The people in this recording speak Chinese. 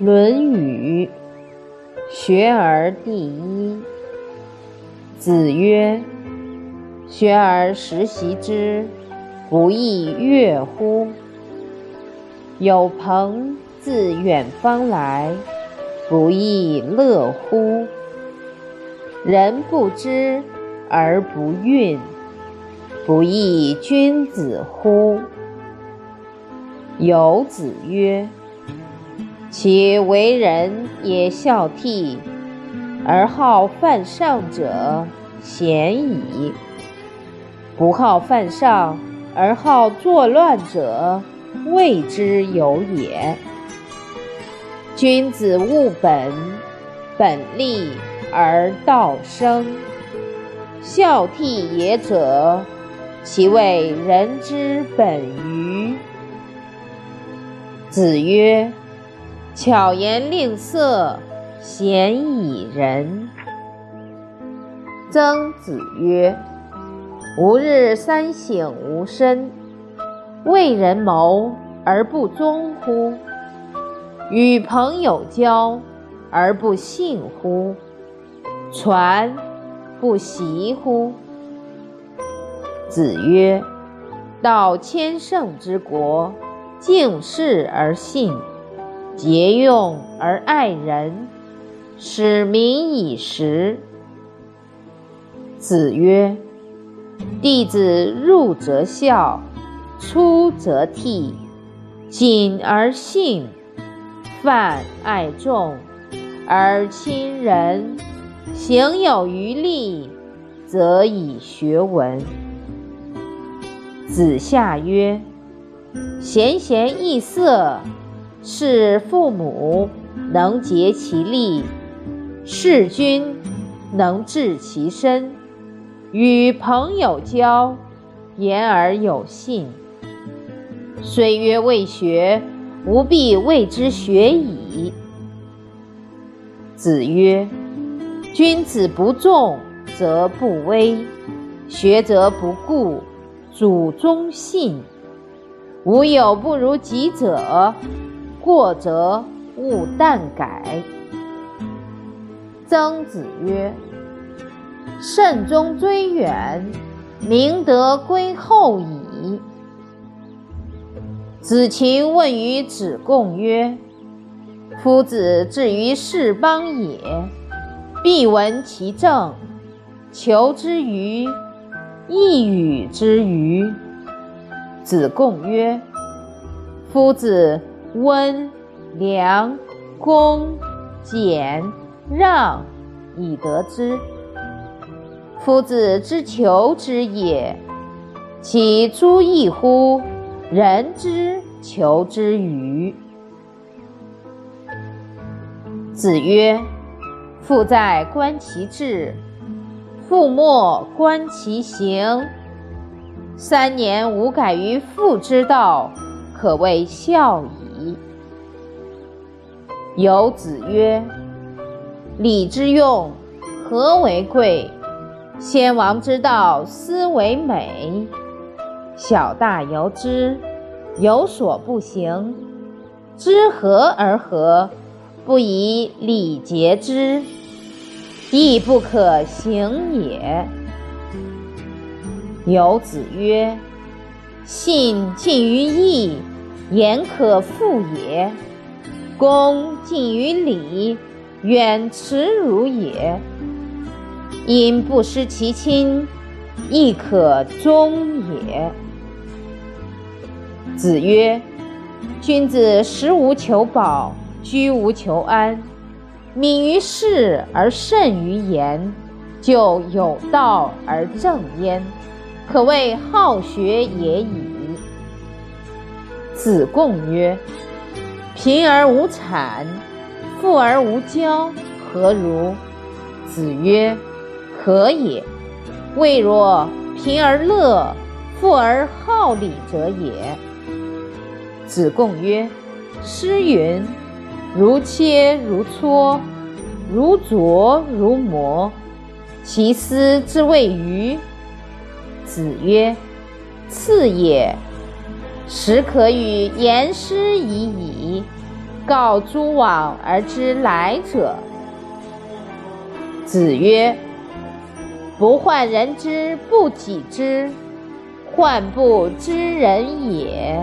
《论语·学而第一》子曰：“学而时习之，不亦说乎？有朋自远方来，不亦乐乎？人不知而不愠，不亦君子乎？”有子曰。其为人也孝悌，而好犯上者，鲜矣；不好犯上而好作乱者，谓之有也。君子务本，本立而道生。孝悌也者，其为人之本与？子曰。巧言令色，鲜矣仁。曾子曰：“吾日三省吾身：为人谋而不忠乎？与朋友交而不信乎？传不习乎？”子曰：“道千乘之国，敬事而信。”节用而爱人，使民以时。子曰：“弟子入则孝，出则悌，谨而信，泛爱众，而亲仁。行有余力，则以学文。”子夏曰：“贤贤易色。”是父母能竭其力，事君能治其身，与朋友交，言而有信。虽曰未学，吾必谓之学矣。子曰：君子不重则不威，学则不固，祖宗信。吾有不如己者。过则勿惮改。曾子曰：“慎终追远，明德归后矣。”子禽问于子贡曰：“夫子至于是邦也，必闻其政，求之于，亦与之于？”子贡曰：“夫子。”温良恭俭让以得之。夫子之求之也，其诸异乎人之求之与？子曰：“父在，观其志；父莫，观其行。三年无改于父之道，可谓孝矣。”有子曰：“礼之用，和为贵。先王之道，斯为美。小大由之，有所不行，知和而和，不以礼节之，亦不可行也。”有子曰：“信近于义，言可复也。”恭敬于礼，远耻辱也。因不失其亲，亦可忠也。子曰：君子食无求饱，居无求安，敏于事而慎于言，就有道而正焉，可谓好学也已。子贡曰。贫而无谄，富而无骄，何如？子曰：可也。未若贫而乐，富而好礼者也。子贡曰：诗云：如切如磋，如琢如磨，其斯之谓与？子曰：赐也。始可与言师已矣。告诸往而知来者。”子曰：“不患人之不己知，患不知人也。”